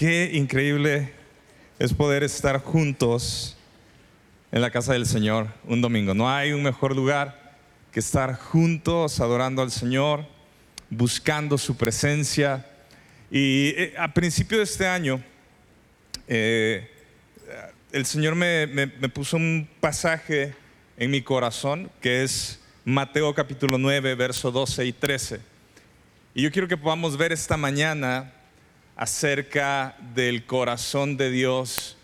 qué increíble es poder estar juntos en la casa del Señor un domingo. No hay un mejor lugar que estar juntos adorando al Señor, buscando su presencia. Y eh, a principio de este año, eh, el Señor me, me puso un pasaje en mi corazón que es Mateo capítulo 9, verso 12 y 13. Y yo quiero que podamos ver esta mañana acerca del corazón de Dios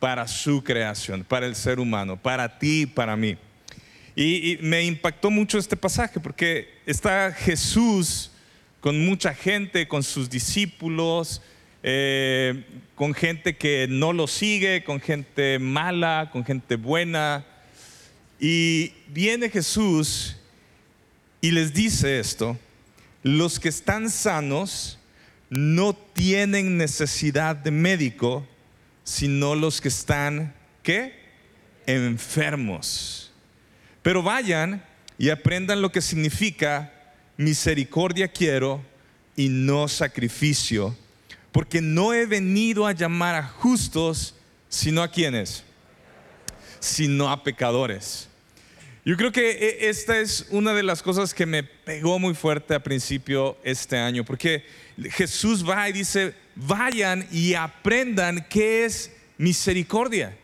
para su creación, para el ser humano, para ti y para mí. Y, me impactó mucho este pasaje porque está Jesús con mucha gente, con sus discípulos, eh, con gente que no lo sigue, con gente mala, con gente buena. Y viene Jesús y les dice esto, los que están sanos no tienen necesidad de médico, sino los que están, ¿qué? Enfermos. Pero vayan y aprendan lo que significa misericordia quiero y no sacrificio, porque no he venido a llamar a justos, sino a quienes, sino a pecadores. Yo creo que e, esta es una de las cosas que me pegó muy fuerte a principio este año, porque Jesús va y dice, vayan y aprendan qué es misericordia.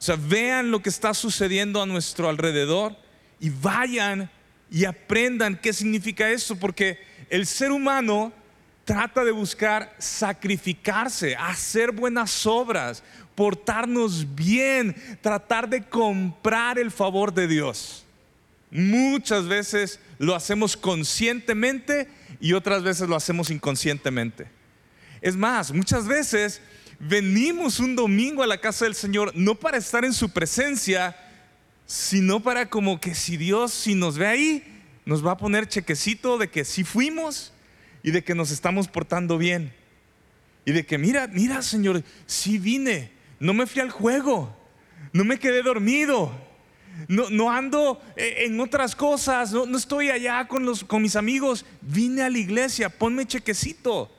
O sea, vean lo que está sucediendo a nuestro alrededor y vayan y aprendan qué significa eso, porque el ser humano trata de buscar sacrificarse, hacer buenas obras, portarnos bien, tratar de comprar el favor de Dios. Muchas veces lo hacemos conscientemente y otras veces lo hacemos inconscientemente. Es más, muchas veces venimos un domingo a la casa del Señor no para estar en su presencia, sino para como que si Dios, si nos ve ahí, nos va a poner chequecito de que sí fuimos y de que nos estamos portando bien. Y de que, mira, mira, Señor, sí vine, no me fui al juego, no me quedé dormido, no, no ando eh, en otras cosas, no, estoy allá con, los, con mis amigos, vine a la iglesia, ponme chequecito.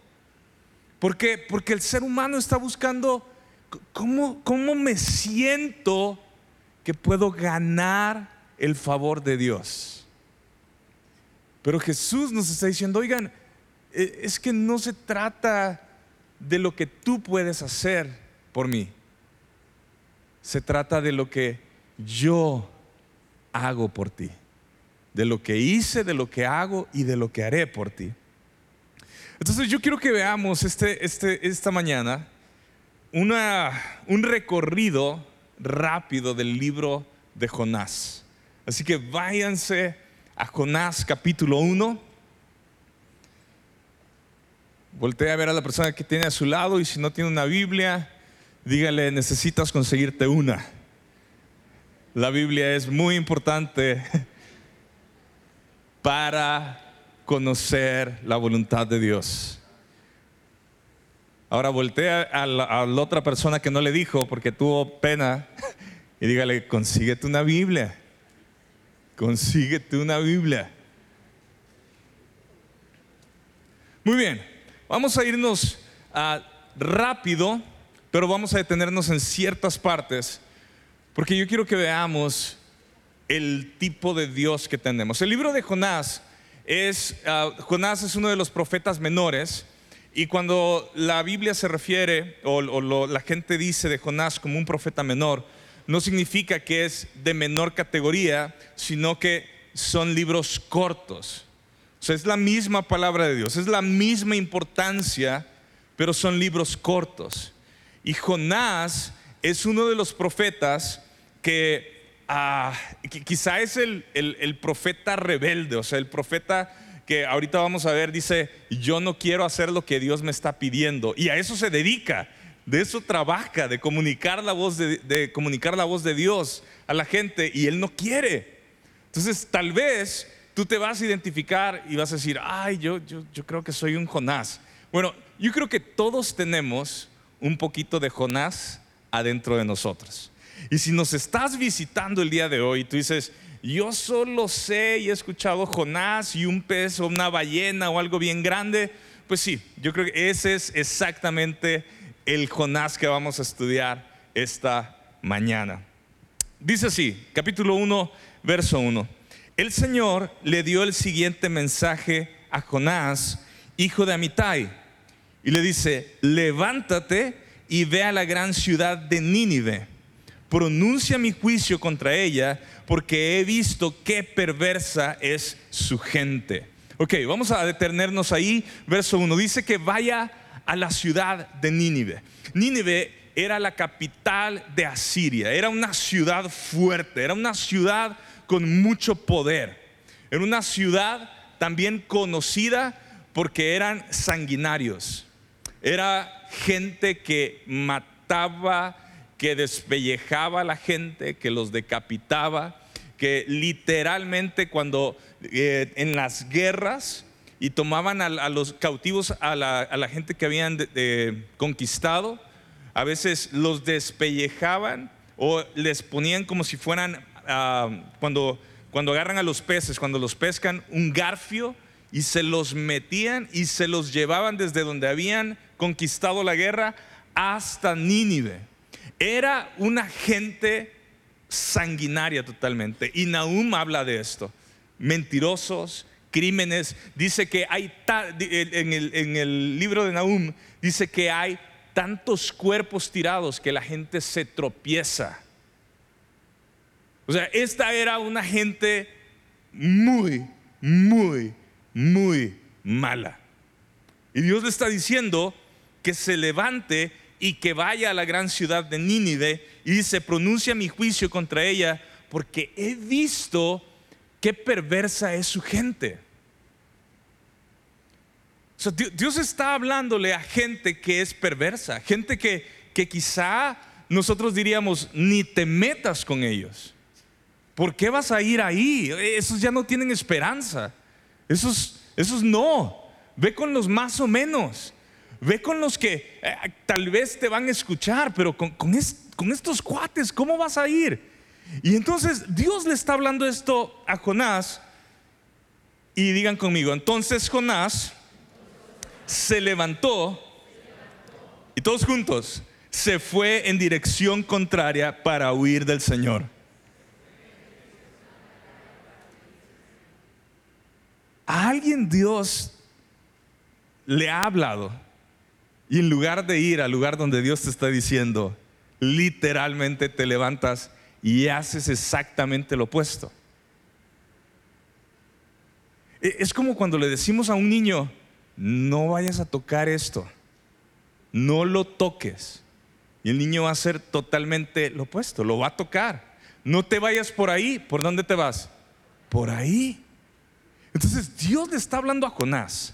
Porque, porque el ser humano está buscando cómo, cómo me siento que puedo ganar el favor de Dios. Pero Jesús nos está diciendo, oigan, e, es que no se trata de lo que tú puedes hacer por mí se trata de lo que yo hago por ti, de lo que hice, de lo que hago y de lo que haré por ti. Entonces yo quiero que veamos este, este, esta mañana un recorrido rápido del libro de Jonás. Así que váyanse a Jonás capítulo 1. Voltea a ver a la persona que tiene a su lado y si no tiene una Biblia, dígale, necesitas conseguirte una. La Biblia es muy importante para conocer la voluntad de Dios. Ahora voltea a la, otra persona que no le dijo porque tuvo pena y dígale, consíguete una Biblia. Consíguete una Biblia. Muy bien, vamos a irnos a rápido pero vamos a detenernos en ciertas partes, porque yo quiero que veamos el tipo de Dios que tenemos. El libro de Jonás es, ah, Jonás es uno de los profetas menores, y cuando la Biblia se refiere, o, la gente dice de Jonás como un profeta menor, no significa que es de menor categoría, sino que son libros cortos. O sea, es la misma palabra de Dios, es la misma importancia, pero son libros cortos. Y Jonás es uno de los profetas que, ah, quizá es el, profeta rebelde, o sea, el profeta que ahorita vamos a ver dice, yo no quiero hacer lo que Dios me está pidiendo. Y a eso se dedica, de eso trabaja, de comunicar la voz de, de comunicar la voz de Dios a la gente y él no quiere. Entonces, tal vez tú te vas a identificar y vas a decir, ay, yo, yo, yo creo que soy un Jonás. Bueno, yo creo que todos tenemos un poquito de Jonás adentro de nosotros. Y si nos estás visitando el día de hoy, tú dices, yo solo sé y he escuchado Jonás y un pez o una ballena o algo bien grande, Pues sí, yo creo que ese es exactamente el Jonás que vamos a estudiar esta mañana. Dice así, capítulo 1, verso 1. El Señor le dio el siguiente mensaje a Jonás, hijo de Amitai, y le dice, levántate y ve a la gran ciudad de Nínive, pronuncia mi juicio contra ella, porque he visto qué perversa es su gente. Ok, vamos a detenernos ahí, verso 1, dice que vaya a la ciudad de Nínive. Nínive era la capital de Asiria, era una ciudad fuerte, era una ciudad con mucho poder, era una ciudad también conocida porque eran sanguinarios, era gente que mataba, que despellejaba a la gente, que los decapitaba, que literalmente cuando eh, en las guerras y tomaban a, los cautivos, a la, gente que habían conquistado, a veces los despellejaban o les ponían como si fueran, ah, cuando, cuando agarran a los peces, cuando los pescan, un garfio y se los metían y se los llevaban desde donde habían conquistado la guerra hasta Nínive. Era una gente sanguinaria totalmente. Y Nahum habla de esto. Mentirosos, crímenes. Dice que hay, en el, libro de Nahum, dice que hay tantos cuerpos tirados que la gente se tropieza. O sea, esta era una gente muy, muy, muy mala. Y Dios le está diciendo que se levante y que vaya a la gran ciudad de Nínive y dice, pronuncia mi juicio contra ella porque he visto qué perversa es su gente. Dios está hablándole a gente que es perversa, gente que, que quizá nosotros diríamos, ni te metas con ellos. ¿Por qué vas a ir ahí? Esos ya no tienen esperanza. Esos, esos no. Ve con los más o menos. Ve con los que eh, tal vez te van a escuchar, pero con, estos cuates, ¿cómo vas a ir? Y entonces Dios le está hablando esto a Jonás. Y digan conmigo, entonces Jonás se levantó y todos juntos se fue en dirección contraria para huir del Señor. A alguien Dios le ha hablado y en lugar de ir al lugar donde Dios te está diciendo, literalmente te levantas y haces exactamente lo opuesto. E, es como cuando le decimos a un niño, no vayas a tocar esto, no lo toques. Y el niño va a hacer totalmente lo opuesto, lo va a tocar. No te vayas por ahí, ¿por dónde te vas? Por ahí. Entonces Dios le está hablando a Jonás.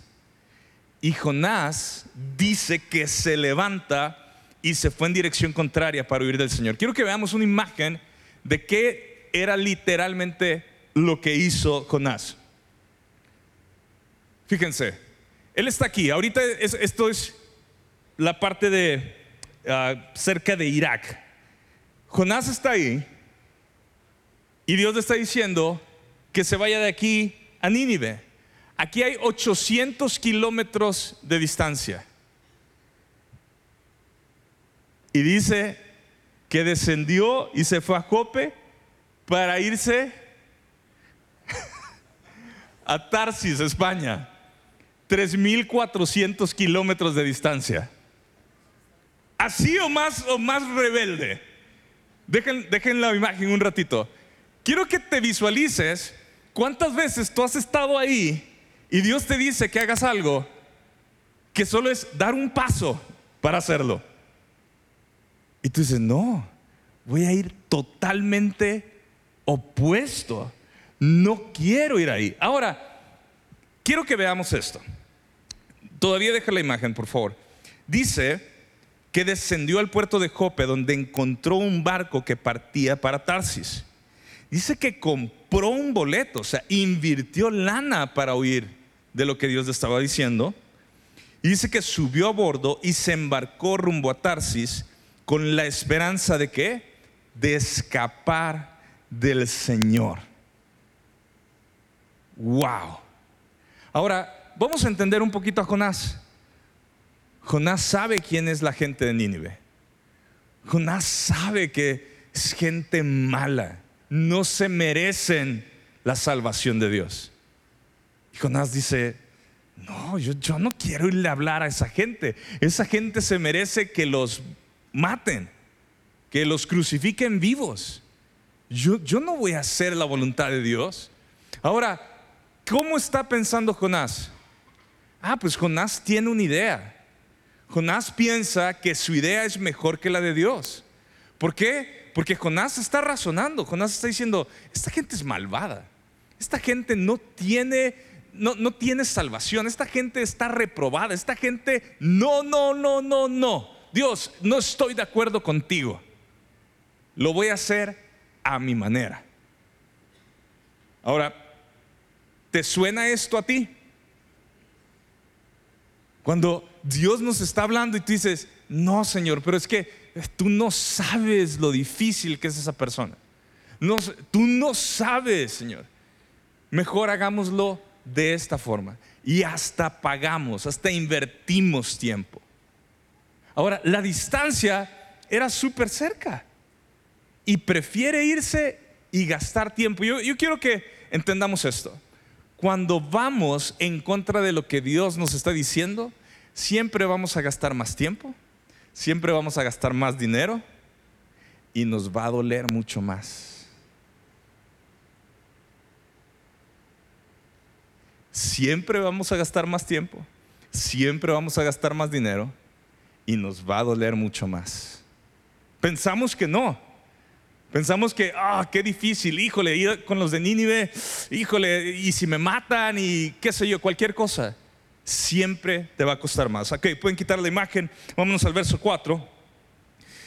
Y Jonás dice que se levanta y se fue en dirección contraria para huir del Señor. Quiero que veamos una imagen de qué era literalmente lo que hizo Jonás. Fíjense, él está aquí. Ahorita esto es la parte de ah, cerca de Irak. Jonás está ahí y Dios le está diciendo que se vaya de aquí a Nínive. Aquí hay 800 kilómetros de distancia. Y dice que descendió y se fue a Jope para irse a Tarsis, España. 3.400 kilómetros de distancia. Así o más, o más rebelde. Dejen, dejen la imagen un ratito. Quiero que te visualices cuántas veces tú has estado ahí y Dios te dice que hagas algo que solo es dar un paso para hacerlo. Y tú dices, no, voy a ir totalmente opuesto. No quiero ir ahí. Ahora, Quiero que veamos esto. Todavía deja la imagen, por favor. Dice que descendió al puerto de Jope donde encontró un barco que partía para Tarsis. Dice que compró un boleto, o sea, invirtió lana para huir de lo que Dios le estaba diciendo. Y dice que subió a bordo y se embarcó rumbo a Tarsis con la esperanza de qué? De escapar del Señor. Wow. Ahora, vamos a entender un poquito a Jonás. Jonás sabe quién es la gente de Nínive. Jonás sabe que es gente mala. No se merecen la salvación de Dios. Y Jonás dice, no, yo, no quiero irle a hablar a esa gente. Esa gente se merece que los maten, que los crucifiquen vivos. Yo, yo no voy a hacer la voluntad de Dios. Ahora, ¿cómo está pensando Jonás? Ah, pues Jonás tiene una idea. Jonás piensa que su idea es mejor que la de Dios. ¿Por qué? Porque Jonás está razonando. Jonás está diciendo, esta gente es malvada. Esta gente no tiene, no, no tiene salvación. Esta gente está reprobada. Esta gente, no, no, no, no, no. Dios, no estoy de acuerdo contigo. Lo voy a hacer a mi manera. Ahora, ¿te suena esto a ti? Cuando Dios nos está hablando y tú dices, no, Señor, pero es que tú no sabes lo difícil que es esa persona. Tú no sabes, Señor. Mejor hagámoslo de esta forma. Y hasta pagamos, hasta invertimos tiempo. Ahora, la distancia era súper cerca. Y prefiere irse y gastar tiempo. Yo quiero que entendamos esto cuando vamos en contra de lo que Dios nos está diciendo, siempre vamos a gastar más tiempo, siempre vamos a gastar más dinero y nos va a doler mucho más. Siempre vamos a gastar más tiempo, siempre vamos a gastar más dinero y nos va a doler mucho más. Pensamos que no, Pensamos que, ah, qué difícil, híjole, ir con los de Nínive, híjole, y si me matan y qué sé yo, cualquier cosa, siempre te va a costar más. Ok, pueden quitar la imagen, vámonos al verso 4.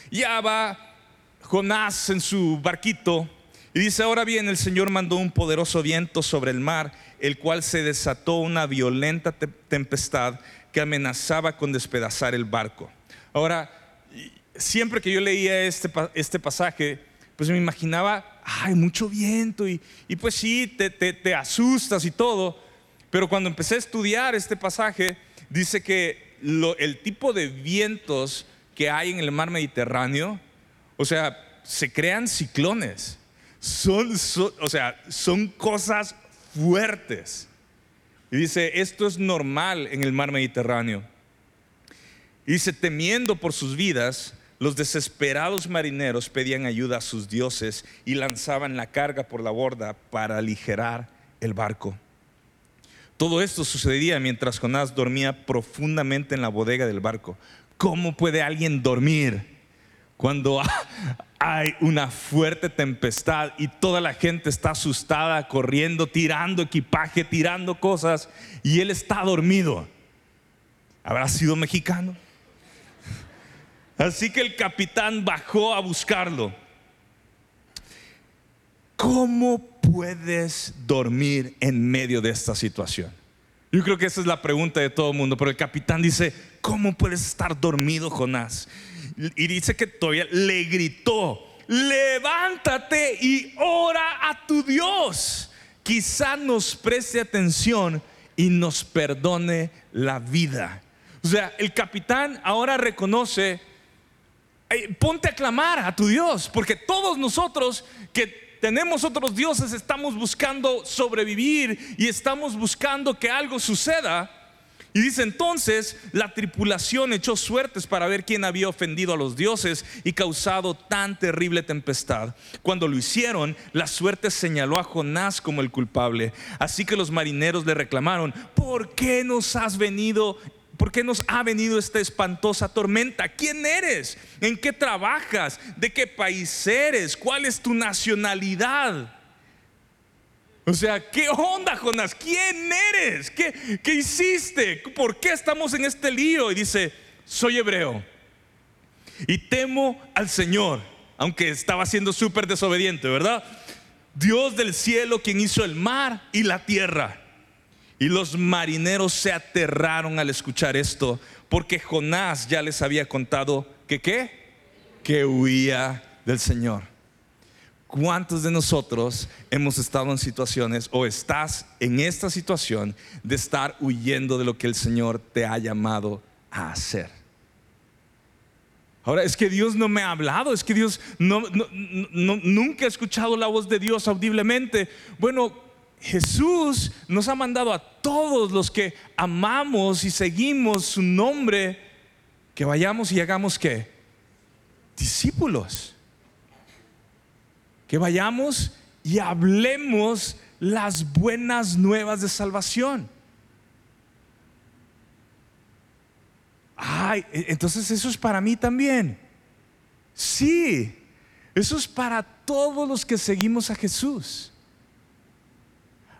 Ya va Jonás en su barquito y dice, ahora bien, el Señor mandó un poderoso viento sobre el mar, el cual se desató una violenta tempestad que amenazaba con despedazar el barco. Ahora, siempre que yo leía este, este pasaje, pues me imaginaba, ay, mucho viento y, pues sí, te, asustas y todo. Pero cuando empecé a estudiar este pasaje, dice que el tipo de vientos que hay en el mar Mediterráneo, o sea, se crean ciclones. Son, o sea, son cosas fuertes. Y dice, esto es normal en el mar Mediterráneo. Y dice, temiendo por sus vidas, los desesperados marineros pedían ayuda a sus dioses y lanzaban la carga por la borda para aligerar el barco. Todo esto sucedía mientras Jonás dormía profundamente en la bodega del barco. ¿Cómo puede alguien dormir cuando hay una fuerte tempestad y toda la gente está asustada, corriendo, tirando equipaje, tirando cosas y él está dormido? ¿Habrá sido mexicano? Así que el capitán bajó a buscarlo. ¿Cómo puedes dormir en medio de esta situación? Yo creo que esa es la pregunta de todo el mundo, pero el capitán dice, ¿cómo puedes estar dormido, Jonás? Y dice que todavía le gritó, levántate y ora a tu Dios. Quizá nos preste atención y nos perdone la vida. O sea, el capitán ahora reconoce ponte a clamar a tu Dios, porque todos nosotros que tenemos otros dioses estamos buscando sobrevivir y estamos buscando que algo suceda. Y dice entonces, la tripulación echó suertes para ver quién había ofendido a los dioses y causado tan terrible tempestad. Cuando lo hicieron, la suerte señaló a Jonás como el culpable. Así que los marineros le reclamaron, ¿por qué nos has venido ¿Por qué nos ha venido esta espantosa tormenta? ¿Quién eres? ¿En qué trabajas? ¿De qué país eres? ¿Cuál es tu nacionalidad? O sea, ¿qué onda, Jonás? ¿Quién eres? ¿Qué, ¿Qué hiciste? ¿Por qué estamos en este lío? Y dice, soy hebreo y temo al Señor, aunque estaba siendo súper desobediente, ¿verdad? Dios del cielo, quien hizo el mar y la tierra. Y los marineros se aterraron al escuchar esto, porque Jonás ya les había contado que qué? Que huía del Señor. ¿Cuántos de nosotros hemos estado en situaciones o estás en esta situación de estar huyendo de lo que el Señor te ha llamado a hacer. Ahora, es que Dios no me ha hablado, es que Dios no, nunca he escuchado la voz de Dios audiblemente. Bueno, Jesús nos ha mandado a todos los que amamos y seguimos su nombre que vayamos y hagamos que discípulos. Que vayamos y hablemos las buenas nuevas de salvación. Ay, e, entonces eso es para mí también. Sí, eso es para todos los que seguimos a Jesús.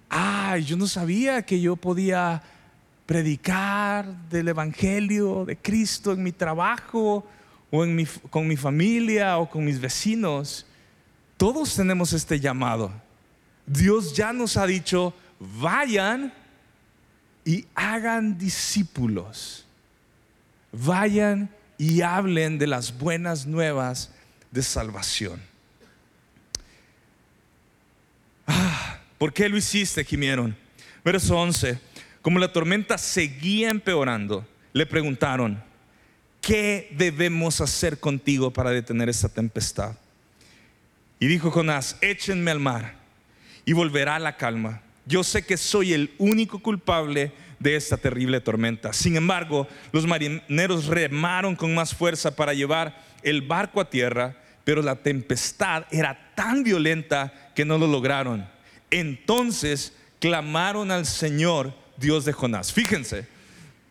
Ay, yo no sabía que yo podía predicar del Evangelio de Cristo en mi trabajo o en mi, con mi familia o con mis vecinos. Todos tenemos este llamado. Dios ya nos ha dicho, vayan y hagan discípulos. Vayan y hablen de las buenas nuevas de salvación. Ah, ¿Por qué lo hiciste? Gimieron. Verso 11. Como la tormenta seguía empeorando, le preguntaron, ¿qué debemos hacer contigo para detener esta tempestad? Y dijo Jonás, échenme al mar y volverá la calma. Yo sé que soy el único culpable de esta terrible tormenta. Sin embargo, los marineros remaron con más fuerza para llevar el barco a tierra, pero la tempestad era tan violenta que no lo lograron. Entonces clamaron al Señor, Dios de Jonás. Fíjense,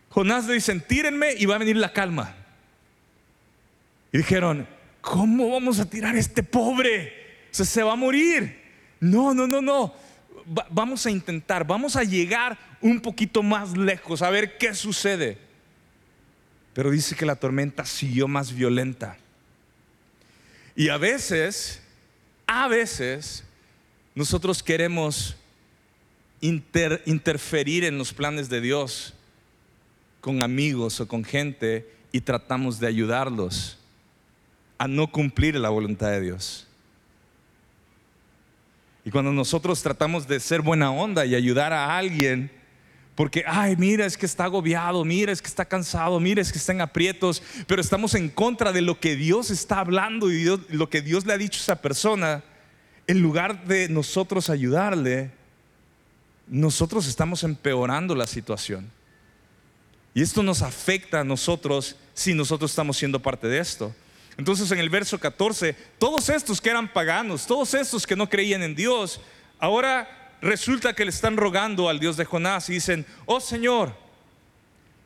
Jonás le dicen, tírenme y va a venir la calma. Y dijeron, ¿cómo vamos a tirar a este pobre? se va a morir. No, no, no, no. vamos a intentar, vamos a llegar un poquito más lejos, a ver qué sucede. Pero dice que la tormenta siguió más violenta. Y a veces, a veces, nosotros queremos interferir en los planes de Dios con amigos o con gente y tratamos de ayudarlos a no cumplir la voluntad de Dios. Y cuando nosotros tratamos de ser buena onda y ayudar a alguien, porque, ay, mira, es que está agobiado, mira, es que está cansado, mira, es que está en aprietos, pero estamos en contra de lo que Dios está hablando y lo que Dios le ha dicho a esa persona, en lugar de nosotros ayudarle, nosotros estamos empeorando la situación. Y esto nos afecta a nosotros si nosotros estamos siendo parte de esto. Entonces en el verso 14, todos estos que eran paganos, todos estos que no creían en Dios, ahora resulta que le están rogando al Dios de Jonás y dicen, oh Señor,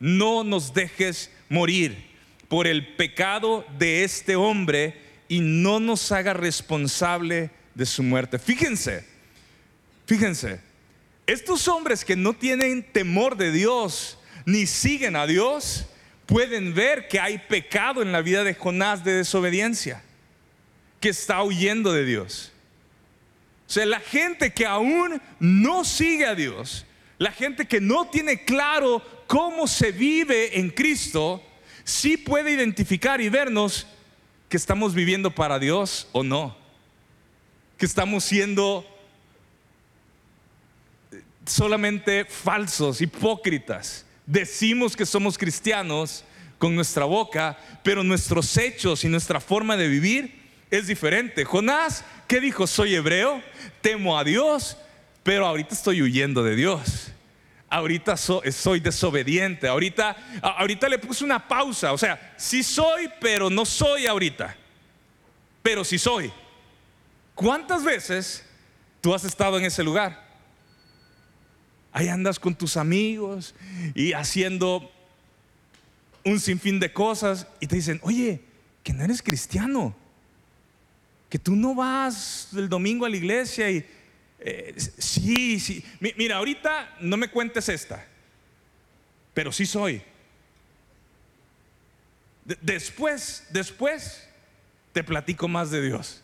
no nos dejes morir por el pecado de este hombre y no nos haga responsable de su muerte. Fíjense, fíjense, estos hombres que no tienen temor de Dios ni siguen a Dios, pueden ver que hay pecado en la vida de Jonás de desobediencia, que está huyendo de Dios. O sea, la gente que aún no sigue a Dios, la gente que no tiene claro cómo se vive en Cristo, sí puede identificar y vernos que estamos viviendo para Dios o no, que estamos siendo solamente falsos, hipócritas decimos que somos cristianos con nuestra boca, pero nuestros hechos y nuestra forma de vivir es diferente. Jonás, ¿qué dijo? Soy hebreo, temo a Dios, pero ahorita estoy huyendo de Dios. Ahorita soy desobediente. Ahorita, ahorita le puse una pausa. O sea, sí soy, pero no soy ahorita. Pero sí soy. ¿Cuántas veces tú has estado en ese lugar? Ahí andas con tus amigos y haciendo un sinfín de cosas y te dicen, oye, que no eres cristiano, que tú no vas el domingo a la iglesia y eh, sí, sí. Mira, ahorita no me cuentes esta, pero sí soy. después, después te platico más de Dios.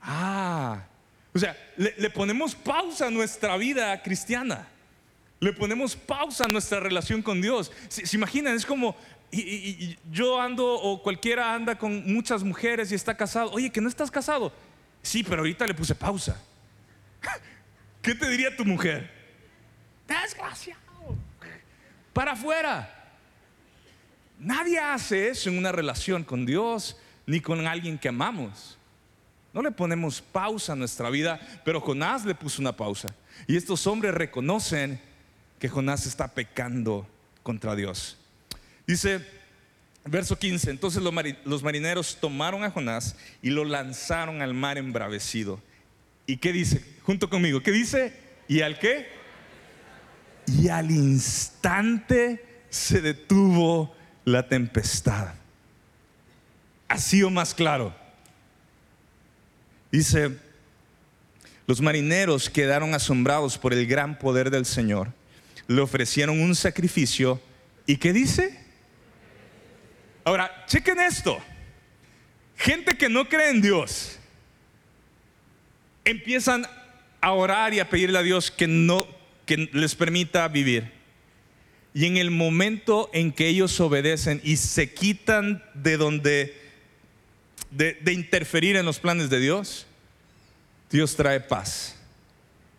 Ah, o sea, le, ponemos pausa a nuestra vida cristiana. Le ponemos pausa a nuestra relación con Dios. ¿Se, imaginan? Es como, yo ando o cualquiera anda con muchas mujeres y está casado. Oye, que no estás casado. Sí, pero ahorita le puse pausa. ¿Qué te diría tu mujer? Desgraciado. Para afuera. Nadie hace eso en una relación con Dios ni con alguien que amamos. No le ponemos pausa a nuestra vida, pero Jonás le puso una pausa. Y estos hombres reconocen que Jonás está pecando contra Dios. Dice, verso 15, entonces los marineros tomaron a Jonás y lo lanzaron al mar embravecido. ¿Y qué dice? Junto conmigo, ¿qué dice? ¿Y al qué? Y al instante se detuvo la tempestad. Así o más claro. Dice, los marineros quedaron asombrados por el gran poder del Señor. Le ofrecieron un sacrificio. ¿Y qué dice? Ahora, chequen esto. Gente que no cree en Dios empiezan a orar y a pedirle a Dios que no que les permita vivir. Y en el momento en que ellos obedecen y se quitan de donde, de, interferir en los planes de Dios, Dios trae paz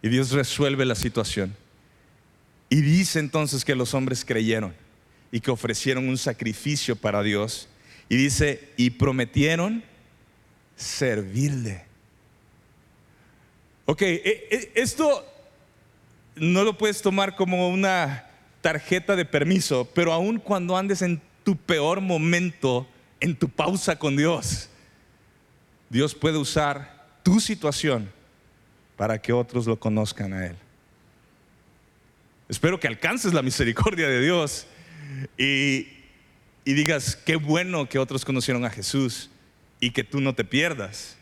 y Dios resuelve la situación. Y dice entonces que los hombres creyeron y que ofrecieron un sacrificio para Dios. Y dice, y prometieron servirle. Ok, e, e, esto no lo puedes tomar como una tarjeta de permiso, pero aun cuando andes en tu peor momento, en tu pausa con Dios, Dios puede usar tu situación para que otros lo conozcan a Él. Espero que alcances la misericordia de Dios y, y digas, qué bueno que otros conocieron a Jesús y que tú no te pierdas.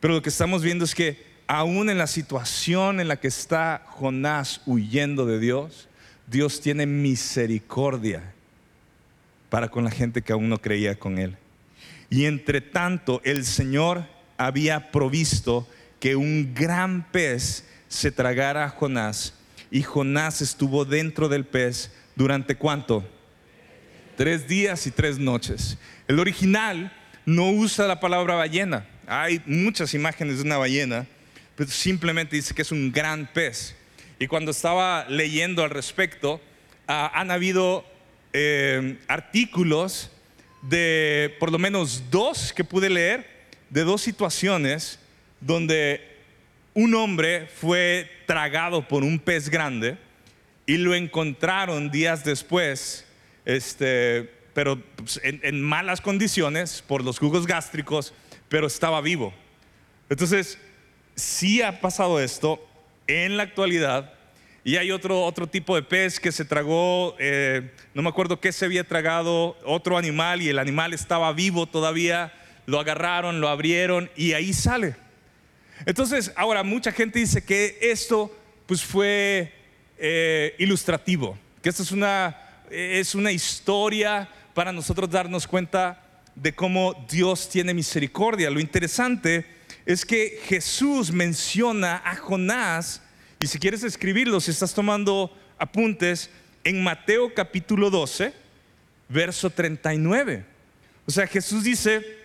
Pero lo que estamos viendo es que aún en la situación en la que está Jonás huyendo de Dios, Dios tiene misericordia para con la gente que aún no creía con Él. Y entre tanto, el Señor había provisto que un gran pez se tragara a Jonás y Jonás estuvo dentro del pez durante cuánto? Tres días y tres noches. El original no usa la palabra ballena. Hay muchas imágenes de una ballena, pero simplemente dice que es un gran pez. Y cuando estaba leyendo al respecto, ah, han habido eh, artículos de por lo menos dos que pude leer, de dos situaciones donde un hombre fue tragado por un pez grande y lo encontraron días después, este, pero pues, en, malas condiciones por los jugos gástricos, pero estaba vivo. Entonces, sí ha pasado esto en la actualidad. Y hay otro, otro tipo de pez que se tragó, eh, no me acuerdo qué se había tragado, otro animal y el animal estaba vivo todavía, lo agarraron, lo abrieron y ahí sale. Entonces, ahora mucha gente dice que esto pues fue eh, ilustrativo, que esto es una, es una historia para nosotros darnos cuenta de cómo Dios tiene misericordia. Lo interesante es que Jesús menciona a Jonás, y si quieres escribirlo, si estás tomando apuntes, en Mateo capítulo 12, verso 39. O sea, Jesús dice,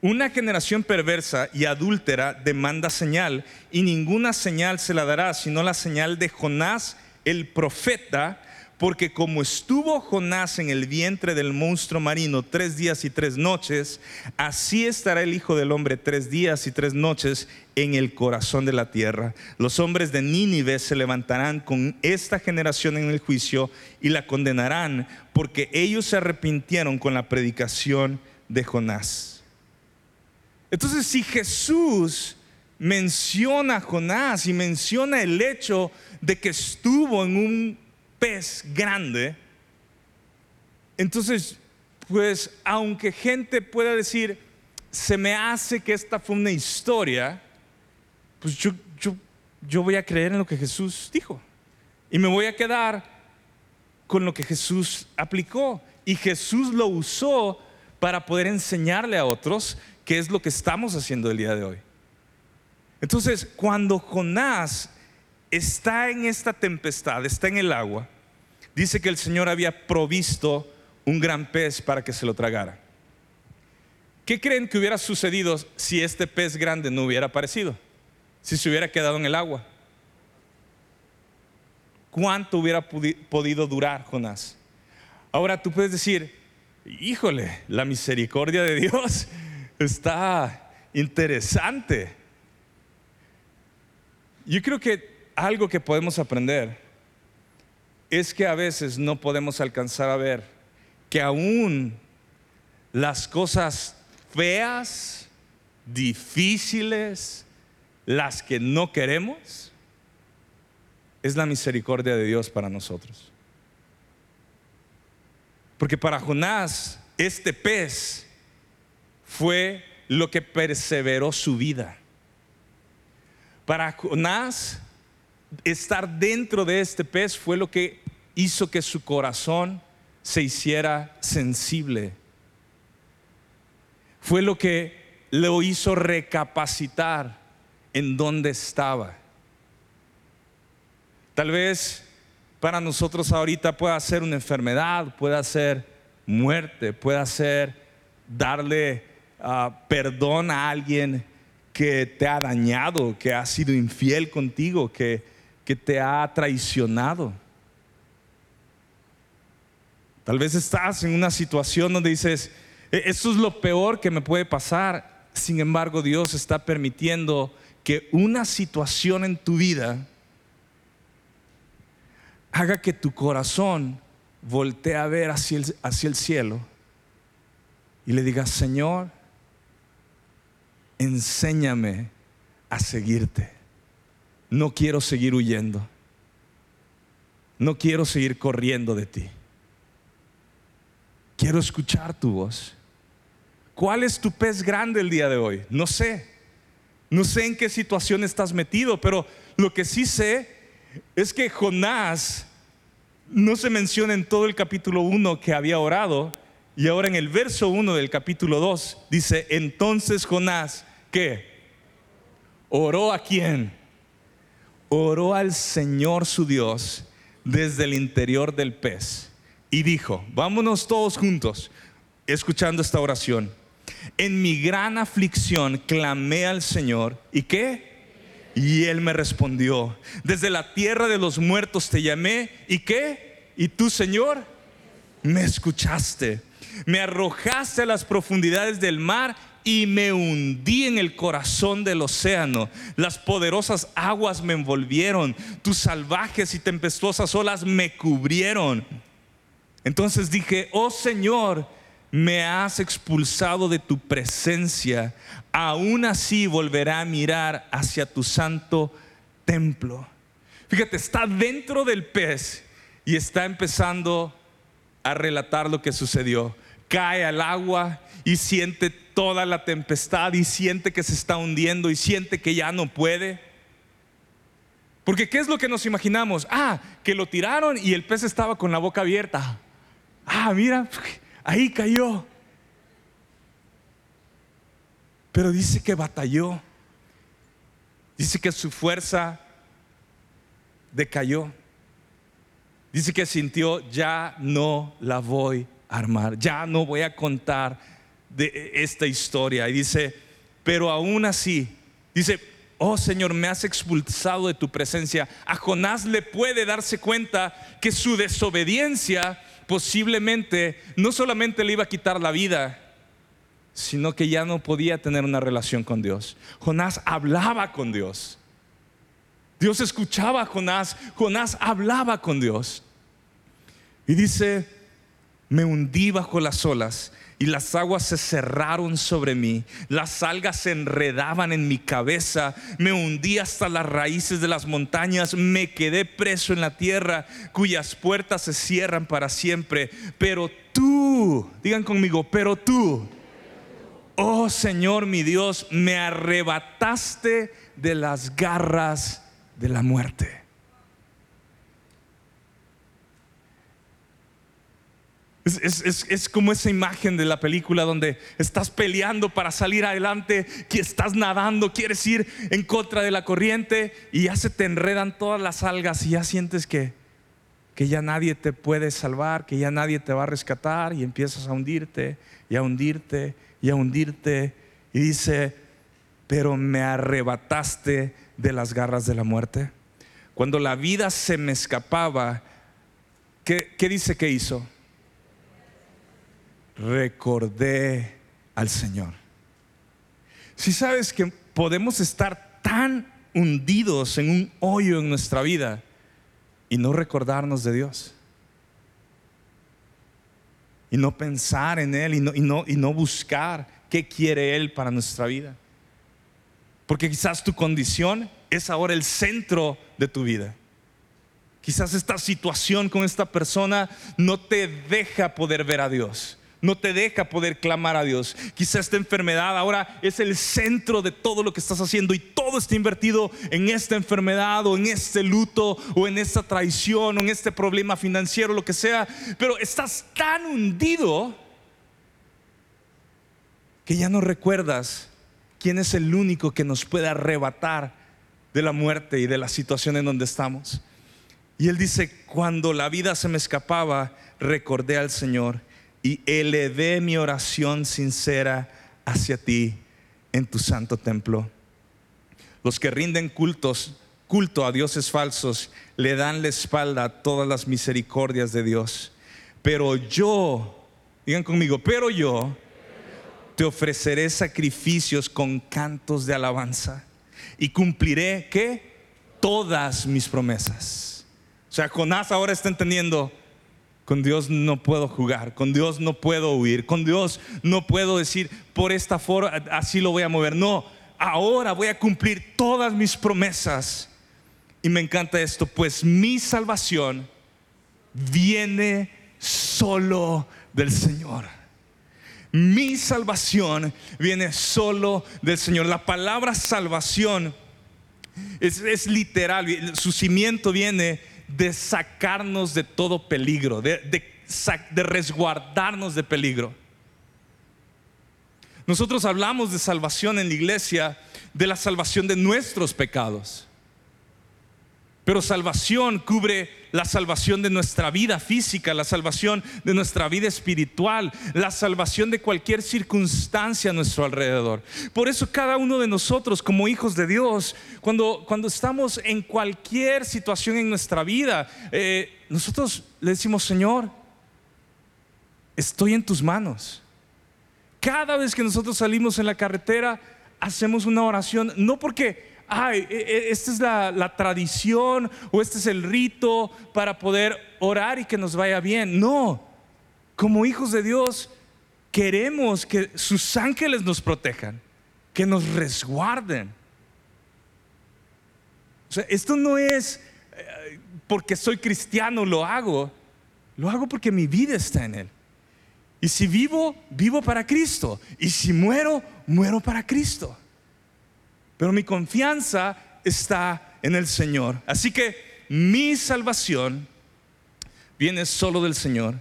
una generación perversa y adúltera demanda señal, y ninguna señal se la dará, sino la señal de Jonás el profeta porque como estuvo Jonás en el vientre del monstruo marino tres días y tres noches, así estará el Hijo del Hombre tres días y tres noches en el corazón de la tierra. Los hombres de Nínive se levantarán con esta generación en el juicio y la condenarán, porque ellos se arrepintieron con la predicación de Jonás. Entonces, si Jesús menciona a Jonás y menciona el hecho de que estuvo en un pez grande, entonces, pues aunque gente pueda decir, se me hace que esta fue una historia, pues yo, yo, yo voy a creer en lo que Jesús dijo. Y me voy a quedar con lo que Jesús aplicó. Y Jesús lo usó para poder enseñarle a otros qué es lo que estamos haciendo el día de hoy. Entonces, cuando Jonás está en esta tempestad, está en el agua, dice que el Señor había provisto un gran pez para que se lo tragara. ¿Qué creen que hubiera sucedido si este pez grande no hubiera aparecido? Si se hubiera quedado en el agua. ¿Cuánto hubiera podido durar Jonás? Ahora tú puedes decir, híjole, la misericordia de Dios está interesante. Yo creo que algo que podemos aprender es que a veces no podemos alcanzar a ver que aún las cosas feas, difíciles, las que no queremos, es la misericordia de Dios para nosotros. Porque para Jonás, este pez fue lo que perseveró su vida. Para Jonás, estar dentro de este pez fue lo que hizo que su corazón se hiciera sensible. Fue lo que lo hizo recapacitar en dónde estaba. Tal vez para nosotros ahorita pueda ser una enfermedad, pueda ser muerte, pueda ser darle ah, perdón a alguien que te ha dañado, que ha sido infiel contigo, que, que te ha traicionado. Tal vez estás en una situación donde dices, e, esto es lo peor que me puede pasar. Sin embargo, Dios está permitiendo que una situación en tu vida haga que tu corazón voltee a ver hacia el, hacia el cielo y le diga, Señor, enséñame a seguirte. No quiero seguir huyendo. No quiero seguir corriendo de ti. Quiero escuchar tu voz. ¿Cuál es tu pez grande el día de hoy? No sé. No sé en qué situación estás metido, pero lo que sí sé es que Jonás no se menciona en todo el capítulo 1 que había orado, y ahora en el verso 1 del capítulo 2 dice, entonces Jonás, ¿qué? Oró a quién? Oró al Señor su Dios desde el interior del pez y dijo, vámonos todos juntos escuchando esta oración. En mi gran aflicción clamé al Señor. ¿Y qué? Y él me respondió, desde la tierra de los muertos te llamé. ¿Y qué? ¿Y tú, Señor? Me escuchaste. Me arrojaste a las profundidades del mar y me hundí en el corazón del océano. Las poderosas aguas me envolvieron. Tus salvajes y tempestuosas olas me cubrieron. Entonces dije, oh Señor, me has expulsado de tu presencia, aún así volverá a mirar hacia tu santo templo. Fíjate, está dentro del pez y está empezando a relatar lo que sucedió. Cae al agua y siente toda la tempestad y siente que se está hundiendo y siente que ya no puede. Porque ¿qué es lo que nos imaginamos? Ah, que lo tiraron y el pez estaba con la boca abierta. Ah, mira, ahí cayó. Pero dice que batalló. Dice que su fuerza decayó. Dice que sintió, ya no la voy a armar, ya no voy a contar de esta historia. Y dice, pero aún así, dice, oh Señor, me has expulsado de tu presencia. A Jonás le puede darse cuenta que su desobediencia posiblemente no solamente le iba a quitar la vida, sino que ya no podía tener una relación con Dios. Jonás hablaba con Dios. Dios escuchaba a Jonás, Jonás hablaba con Dios. Y dice, me hundí bajo las olas y las aguas se cerraron sobre mí, las algas se enredaban en mi cabeza, me hundí hasta las raíces de las montañas, me quedé preso en la tierra cuyas puertas se cierran para siempre. Pero tú, digan conmigo, pero tú, oh Señor mi Dios, me arrebataste de las garras de la muerte. Es, como esa imagen de la película donde estás peleando para salir adelante, que estás nadando, quieres ir en contra de la corriente y ya se te enredan todas las algas y ya sientes que, que ya nadie te puede salvar, que ya nadie te va a rescatar y empiezas a hundirte y a hundirte y a hundirte. Y dice, pero me arrebataste de las garras de la muerte. Cuando la vida se me escapaba, ¿qué, qué dice que hizo? Recordé al Señor. Si sabes que podemos estar tan hundidos en un hoyo en nuestra vida y no recordarnos de Dios. Y no pensar en Él y no, y no, y no buscar qué quiere Él para nuestra vida. Porque quizás tu condición es ahora el centro de tu vida. Quizás esta situación con esta persona no te deja poder ver a Dios no te deja poder clamar a Dios. Quizá esta enfermedad ahora es el centro de todo lo que estás haciendo y todo está invertido en esta enfermedad o en este luto o en esta traición o en este problema financiero, lo que sea. Pero estás tan hundido que ya no recuerdas quién es el único que nos puede arrebatar de la muerte y de la situación en donde estamos. Y él dice, cuando la vida se me escapaba, recordé al Señor y elevé mi oración sincera hacia ti en tu santo templo. Los que rinden cultos, culto a dioses falsos, le dan la espalda a todas las misericordias de Dios. Pero yo, digan conmigo, pero yo te ofreceré sacrificios con cantos de alabanza y cumpliré que todas mis promesas. O sea, Jonás ahora está entendiendo, con Dios no puedo jugar, con Dios no puedo huir, con Dios no puedo decir por esta forma, así lo voy a mover. No, ahora voy a cumplir todas mis promesas. Y me encanta esto, pues mi salvación viene solo del Señor. Mi salvación viene solo del Señor. La palabra salvación es, literal, su cimiento viene de sacarnos de todo peligro, de, de, resguardarnos de peligro. Nosotros hablamos de salvación en la iglesia, de la salvación de nuestros pecados. Pero salvación cubre la salvación de nuestra vida física, la salvación de nuestra vida espiritual, la salvación de cualquier circunstancia a nuestro alrededor. Por eso cada uno de nosotros como hijos de Dios, cuando, cuando estamos en cualquier situación en nuestra vida, eh, nosotros le decimos, Señor, estoy en tus manos. Cada vez que nosotros salimos en la carretera, hacemos una oración, no porque ay, e, e, esta es la, tradición o este es el rito para poder orar y que nos vaya bien. No, como hijos de Dios queremos que sus ángeles nos protejan, que nos resguarden. O sea, esto no es eh, porque soy cristiano lo hago, lo hago porque mi vida está en Él. Y si vivo, vivo para Cristo. Y si muero, muero para Cristo pero mi confianza está en el Señor. Así que mi salvación viene solo del Señor.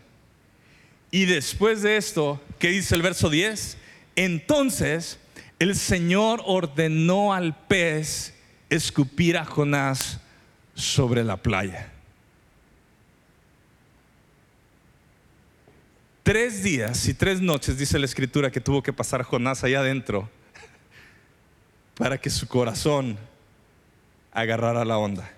Y después de esto, ¿qué dice el verso 10? Entonces el Señor ordenó al pez escupir a Jonás sobre la playa. Tres días y tres noches, dice la escritura, que tuvo que pasar Jonás allá adentro para que su corazón agarrara la onda.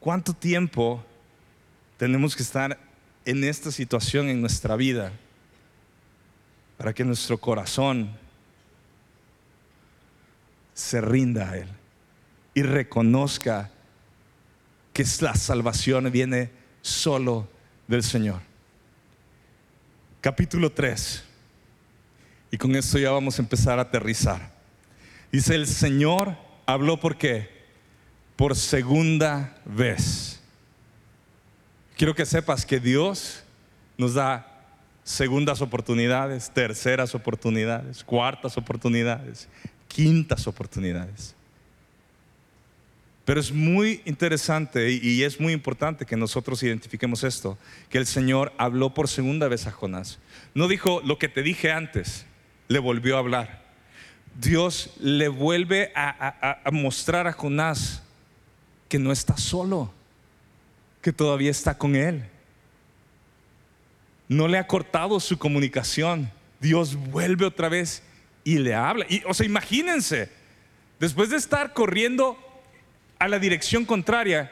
¿Cuánto tiempo tenemos que estar en esta situación en nuestra vida para que nuestro corazón se rinda a Él y reconozca que la salvación viene solo del Señor? Capítulo 3 y con esto ya vamos a empezar a aterrizar. Dice, el Señor habló por qué? Por segunda vez. Quiero que sepas que Dios nos da segundas oportunidades, terceras oportunidades, cuartas oportunidades, quintas oportunidades. Pero es muy interesante y es muy importante que nosotros identifiquemos esto, que el Señor habló por segunda vez a Jonás. No dijo lo que te dije antes, le volvió a hablar. Dios le vuelve a, mostrar a Jonás que no está solo, que todavía está con él. No le ha cortado su comunicación. Dios vuelve otra vez y le habla. Y, o sea, imagínense, después de estar corriendo a la dirección contraria,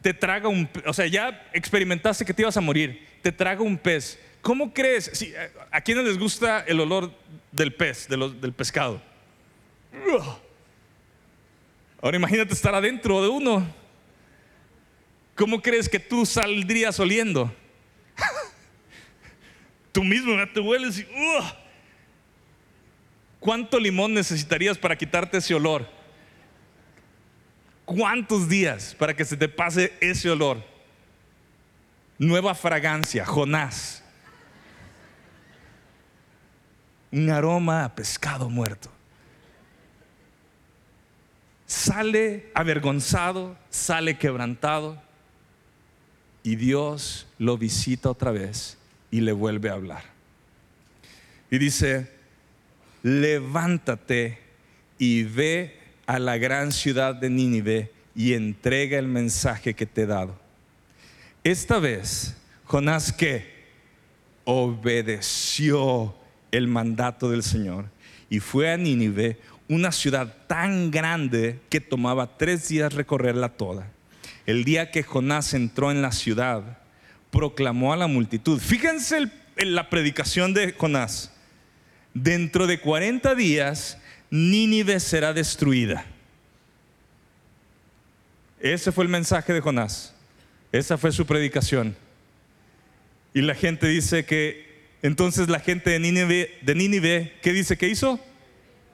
te traga un, o sea, ya experimentaste que te ibas a morir, te traga un pez. ¿Cómo crees? Si, ¿A quiénes les gusta el olor del pez, del pescado? Ahora imagínate estar adentro de uno. ¿Cómo crees que tú saldrías oliendo? tú mismo te hueles y... ¿Cuánto limón necesitarías para quitarte ese olor? ¿Cuántos días para que se te pase ese olor? Nueva fragancia, Jonás. Un aroma a pescado muerto. Sale avergonzado, sale quebrantado y Dios lo visita otra vez y le vuelve a hablar. Y dice, levántate y ve a la gran ciudad de Nínive y entrega el mensaje que te he dado. Esta vez, Jonás que obedeció el mandato del Señor y fue a Nínive, una ciudad tan grande que tomaba tres días recorrerla toda. El día que Jonás entró en la ciudad, proclamó a la multitud. Fíjense en la predicación de Jonás. Dentro de 40 días Nínive será destruida. Ese fue el mensaje de Jonás. Esa fue su predicación. Y la gente dice que entonces la gente de Nínive, de Nínive ¿qué dice que hizo?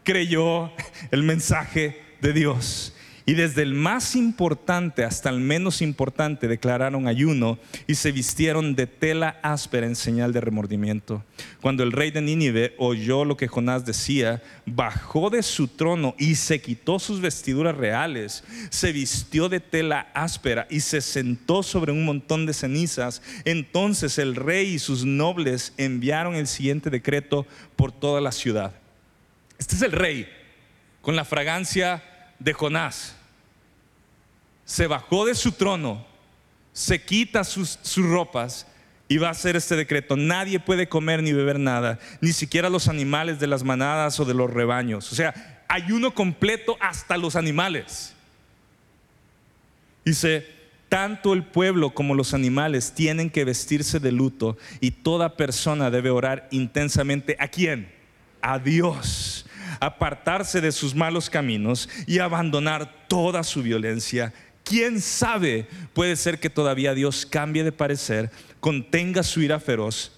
Creyó el mensaje de Dios. Y desde el más importante hasta el menos importante declararon ayuno y se vistieron de tela áspera en señal de remordimiento. Cuando el rey de Nínive oyó lo que Jonás decía, bajó de su trono y se quitó sus vestiduras reales, se vistió de tela áspera y se sentó sobre un montón de cenizas. Entonces el rey y sus nobles enviaron el siguiente decreto por toda la ciudad. Este es el rey con la fragancia de Jonás se bajó de su trono, se quita sus, ropas y va a hacer este decreto. Nadie puede comer ni beber nada, ni siquiera los animales de las manadas o de los rebaños. O sea, ayuno completo hasta los animales. Dice, tanto el pueblo como los animales tienen que vestirse de luto y toda persona debe orar intensamente. ¿A quién? A Dios. Apartarse de sus malos caminos y abandonar toda su violencia quién sabe, puede ser que todavía Dios cambie de parecer, contenga su ira feroz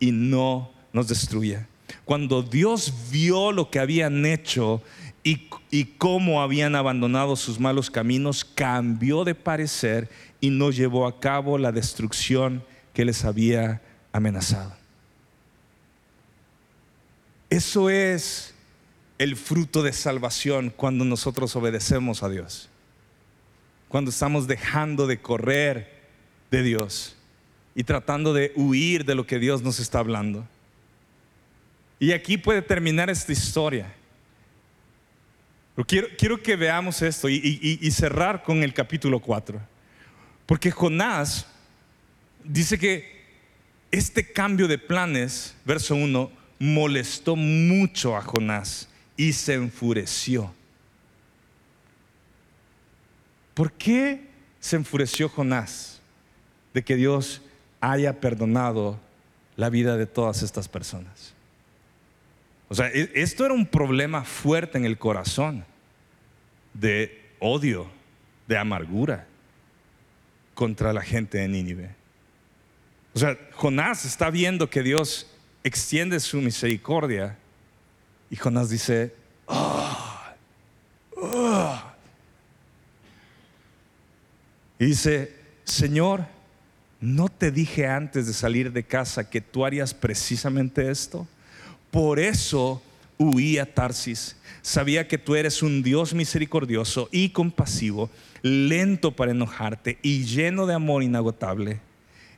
y no nos destruya. Cuando Dios vio lo que habían hecho y, y, cómo habían abandonado sus malos caminos, cambió de parecer y no llevó a cabo la destrucción que les había amenazado. Eso es el fruto de salvación cuando nosotros obedecemos a Dios cuando estamos dejando de correr de Dios y tratando de huir de lo que Dios nos está hablando. Y aquí puede terminar esta historia. quiero, quiero que veamos esto y, y cerrar con el capítulo 4. Porque Jonás dice que este cambio de planes, verso 1, molestó mucho a Jonás y se enfureció. ¿Por qué se enfureció Jonás de que Dios haya perdonado la vida de todas estas personas? O sea, e, esto era un problema fuerte en el corazón de odio, de amargura contra la gente de Nínive. O sea, Jonás está viendo que Dios extiende su misericordia y Jonás dice, oh, y dice, Señor, ¿no te dije antes de salir de casa que tú harías precisamente esto? Por eso huí a Tarsis. Sabía que tú eres un Dios misericordioso y compasivo, lento para enojarte y lleno de amor inagotable.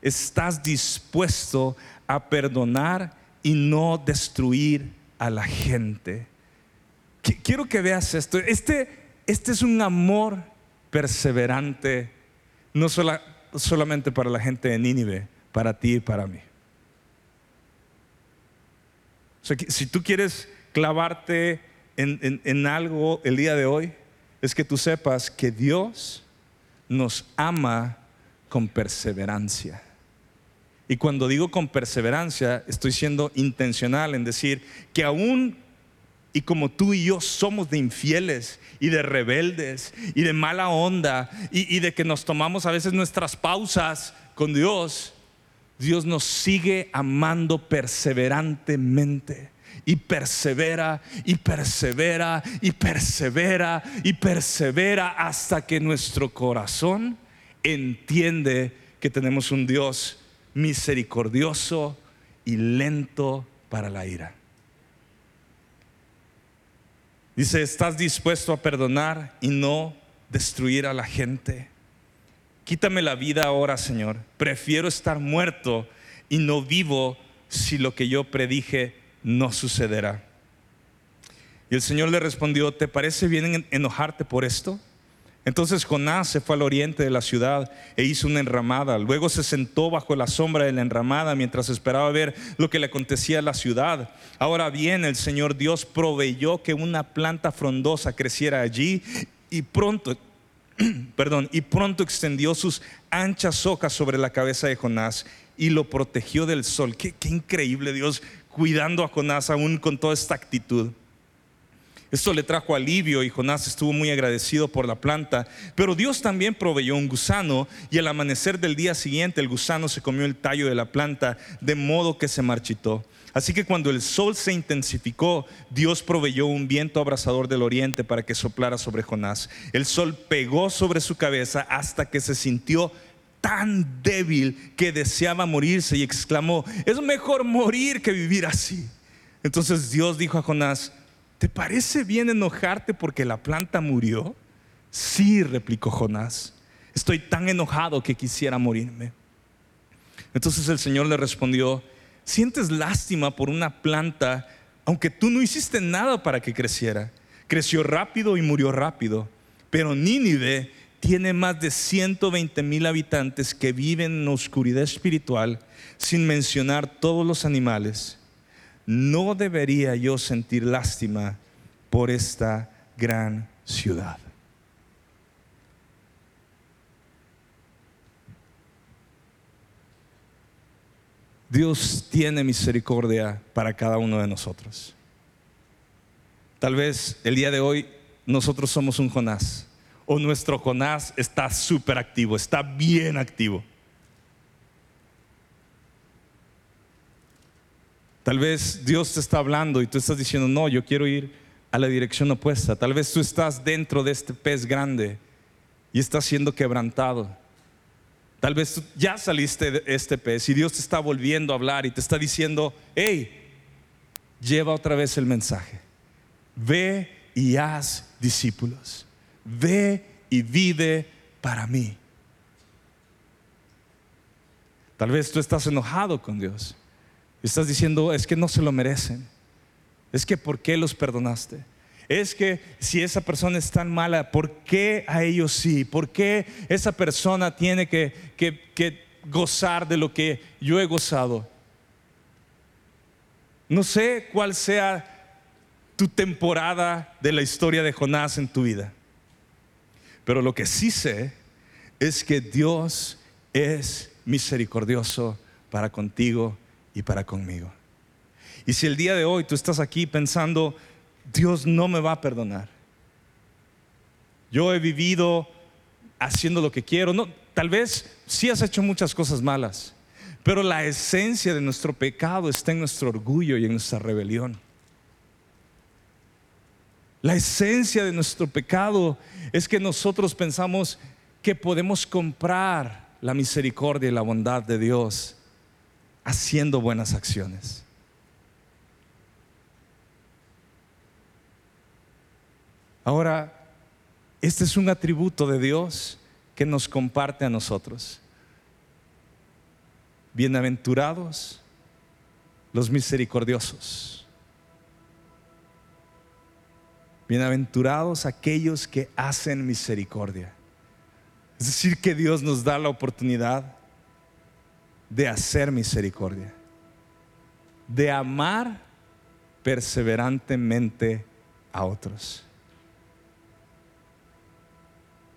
Estás dispuesto a perdonar y no destruir a la gente. Quiero que veas esto. Este, este es un amor perseverante no solamente para la gente de Nínive, para ti y para mí. si tú quieres clavarte en, en algo el día de hoy, es que tú sepas que Dios nos ama con perseverancia. Y cuando digo con perseverancia, estoy siendo intencional en decir que aún y como tú y yo somos de infieles y de rebeldes y de mala onda y, y, de que nos tomamos a veces nuestras pausas con Dios, Dios nos sigue amando perseverantemente. Y persevera y persevera y persevera y persevera hasta que nuestro corazón entiende que tenemos un Dios misericordioso y lento para la ira. Dice, ¿estás dispuesto a perdonar y no destruir a la gente? Quítame la vida ahora, Señor. Prefiero estar muerto y no vivo si lo que yo predije no sucederá. Y el Señor le respondió, ¿te parece bien enojarte por esto? Entonces Jonás se fue al oriente de la ciudad e hizo una enramada. Luego se sentó bajo la sombra de la enramada mientras esperaba ver lo que le acontecía a la ciudad. Ahora bien, el Señor Dios proveyó que una planta frondosa creciera allí y pronto, perdón, y pronto extendió sus anchas hojas sobre la cabeza de Jonás y lo protegió del sol. Qué, qué increíble Dios cuidando a Jonás aún con toda esta actitud. Esto le trajo alivio y Jonás estuvo muy agradecido por la planta. Pero Dios también proveyó un gusano y al amanecer del día siguiente el gusano se comió el tallo de la planta de modo que se marchitó. Así que cuando el sol se intensificó, Dios proveyó un viento abrasador del oriente para que soplara sobre Jonás. El sol pegó sobre su cabeza hasta que se sintió tan débil que deseaba morirse y exclamó, es mejor morir que vivir así. Entonces Dios dijo a Jonás, ¿te parece bien enojarte porque la planta murió? Sí, replicó Jonás, estoy tan enojado que quisiera morirme. Entonces el Señor le respondió, sientes lástima por una planta, aunque tú no hiciste nada para que creciera. Creció rápido y murió rápido. Pero Nínive tiene más de 120 mil habitantes que viven en oscuridad espiritual, sin mencionar todos los animales no debería yo sentir lástima por esta gran ciudad. Dios tiene misericordia para cada uno de nosotros. Tal vez el día de hoy nosotros somos un Jonás o nuestro Jonás está súper activo, está bien activo. Tal vez Dios te está hablando y tú estás diciendo, no, yo quiero ir a la dirección opuesta. Tal vez tú estás dentro de este pez grande y estás siendo quebrantado. Tal vez tú ya saliste de este pez y Dios te está volviendo a hablar y te está diciendo, hey, lleva otra vez el mensaje. Ve y haz discípulos. Ve y vive para mí. Tal vez tú estás enojado con Dios. Estás diciendo, es que no se lo merecen. Es que ¿por qué los perdonaste? Es que si esa persona es tan mala, ¿por qué a ellos sí? ¿Por qué esa persona tiene que, que gozar de lo que yo he gozado? No sé cuál sea tu temporada de la historia de Jonás en tu vida. Pero lo que sí sé es que Dios es misericordioso para contigo y para conmigo. Y si el día de hoy tú estás aquí pensando, Dios no me va a perdonar. Yo he vivido haciendo lo que quiero. No, tal vez sí has hecho muchas cosas malas, pero la esencia de nuestro pecado está en nuestro orgullo y en nuestra rebelión. La esencia de nuestro pecado es que nosotros pensamos que podemos comprar la misericordia y la bondad de Dios haciendo buenas acciones. Ahora, este es un atributo de Dios que nos comparte a nosotros. Bienaventurados los misericordiosos. Bienaventurados aquellos que hacen misericordia. Es decir, que Dios nos da la oportunidad de hacer misericordia, de amar perseverantemente a otros.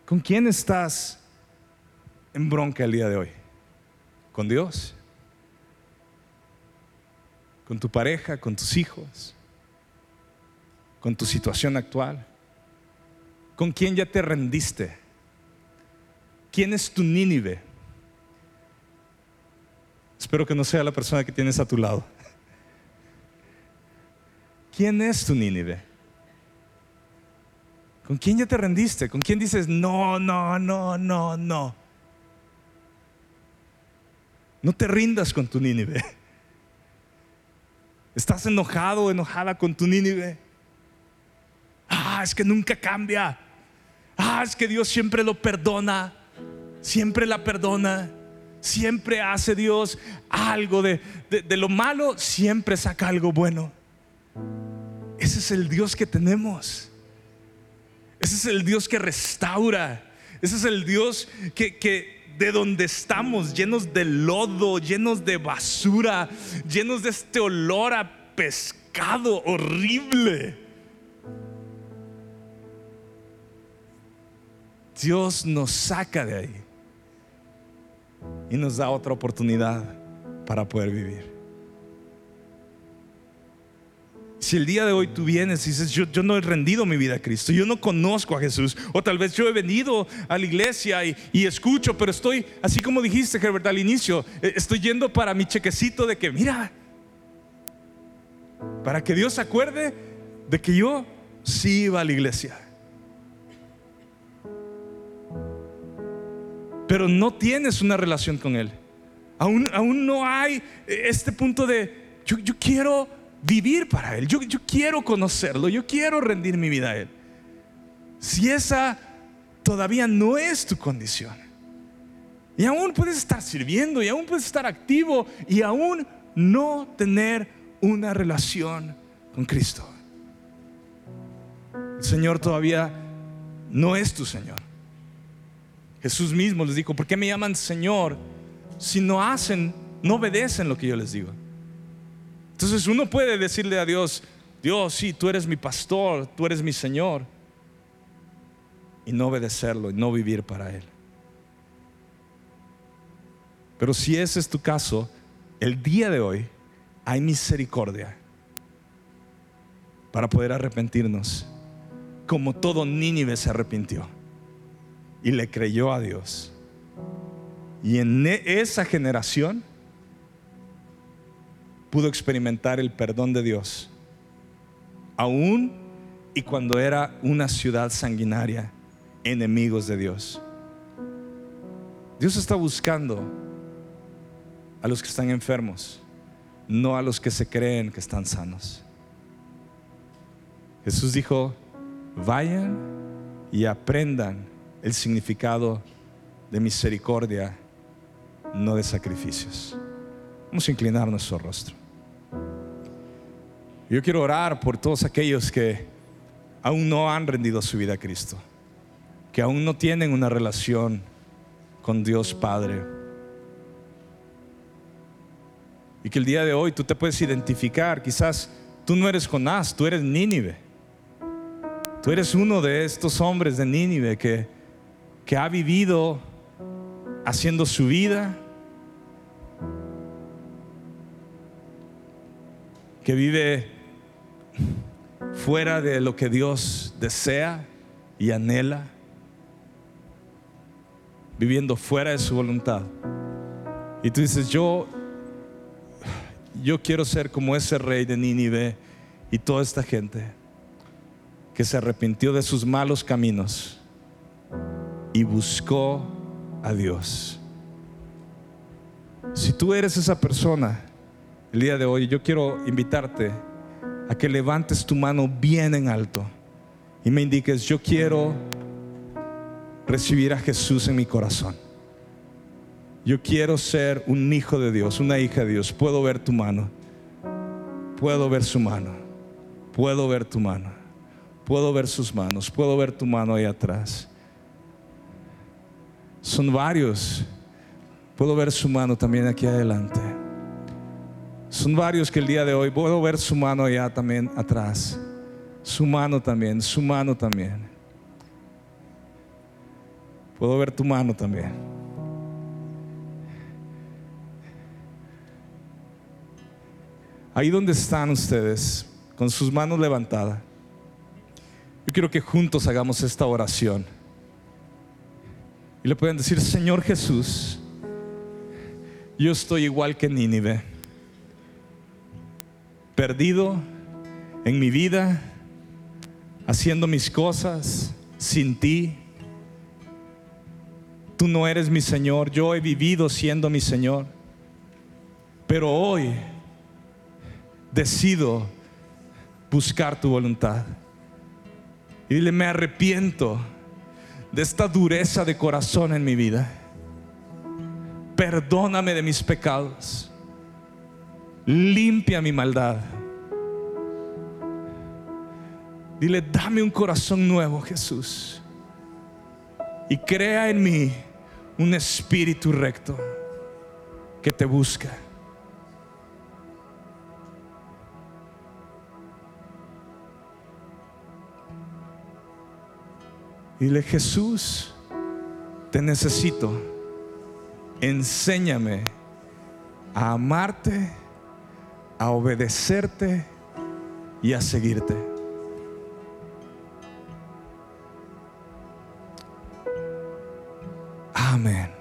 ¿Con quién estás en bronca el día de hoy? ¿Con Dios? ¿Con tu pareja? ¿Con tus hijos? ¿Con tu situación actual? ¿Con quién ya te rendiste? ¿Quién es tu Nínive? Espero que no sea la persona que tienes a tu lado. ¿Quién es tu Nínive? ¿Con quién ya te rendiste? ¿Con quién dices, no, no, no, no, no? No te rindas con tu Nínive. ¿Estás enojado o enojada con tu Nínive? Ah, es que nunca cambia. Ah, es que Dios siempre lo perdona. Siempre la perdona. Siempre hace Dios algo de, de, lo malo, siempre saca algo bueno. Ese es el Dios que tenemos. Ese es el Dios que restaura. Ese es el Dios que, que de donde estamos, llenos de lodo, llenos de basura, llenos de este olor a pescado horrible. Dios nos saca de ahí y nos da otra oportunidad para poder vivir. Si el día de hoy tú vienes y dices, yo, yo, no he rendido mi vida a Cristo, yo no conozco a Jesús, o tal vez yo he venido a la iglesia y, y escucho, pero estoy, así como dijiste, Herbert, al inicio, eh, estoy yendo para mi chequecito de que, mira, para que Dios se acuerde de que yo sí iba a la iglesia. Pero no tienes una relación con Él. Aún, aún no hay este punto de, yo, quiero vivir para Él, yo, yo quiero conocerlo, yo quiero rendir mi vida a Él. Si esa todavía no es tu condición, y aún puedes estar sirviendo, y aún puedes estar activo, y aún no tener una relación con Cristo. El Señor todavía no es tu Señor. Jesús mismo les dijo, ¿por qué me llaman Señor si no hacen, no obedecen lo que yo les digo? Entonces uno puede decirle a Dios, Dios, sí, tú eres mi pastor, tú eres mi Señor, y no obedecerlo y no vivir para Él. Pero si ese es tu caso, el día de hoy hay misericordia para poder arrepentirnos, como todo Nínive se arrepintió y le creyó a Dios. Y en e, esa generación pudo experimentar el perdón de Dios, aún y cuando era una ciudad sanguinaria, enemigos de Dios. Dios está buscando a los que están enfermos, no a los que se creen que están sanos. Jesús dijo, vayan y aprendan el significado de misericordia, no de sacrificios. Vamos a inclinar nuestro rostro. Yo quiero orar por todos aquellos que aún no han rendido su vida a Cristo, que aún no tienen una relación con Dios Padre. Y que el día de hoy tú te puedes identificar, quizás tú no eres Jonás, tú eres Nínive. Tú eres uno de estos hombres de Nínive que que ha vivido haciendo su vida, que vive fuera de lo que Dios desea y anhela, viviendo fuera de su voluntad. Y tú dices, yo, yo quiero ser como ese rey de Nínive y toda esta gente que se arrepintió de sus malos caminos y buscó a Dios. Si tú eres esa persona, el día de hoy yo quiero invitarte a que levantes tu mano bien en alto y me indiques, yo quiero recibir a Jesús en mi corazón. Yo quiero ser un hijo de Dios, una hija de Dios. Puedo ver tu mano. Puedo ver su mano. Puedo ver tu mano. Puedo ver sus manos. Puedo ver tu mano ahí atrás. Son varios. Puedo ver su mano también aquí adelante. Son varios que el día de hoy puedo ver su mano allá también atrás. Su mano también, su mano también. Puedo ver tu mano también. Ahí donde están ustedes, con sus manos levantadas. Yo quiero que juntos hagamos esta oración. Y le pueden decir, Señor Jesús, yo estoy igual que Nínive, perdido en mi vida, haciendo mis cosas sin ti. Tú no eres mi Señor, yo he vivido siendo mi Señor. Pero hoy decido buscar tu voluntad. Y dile, me arrepiento de esta dureza de corazón en mi vida. Perdóname de mis pecados. Limpia mi maldad. Dile, dame un corazón nuevo, Jesús. Y crea en mí un espíritu recto que te busca. Dile, Jesús, te necesito. Enséñame a amarte, a obedecerte y a seguirte. Amén.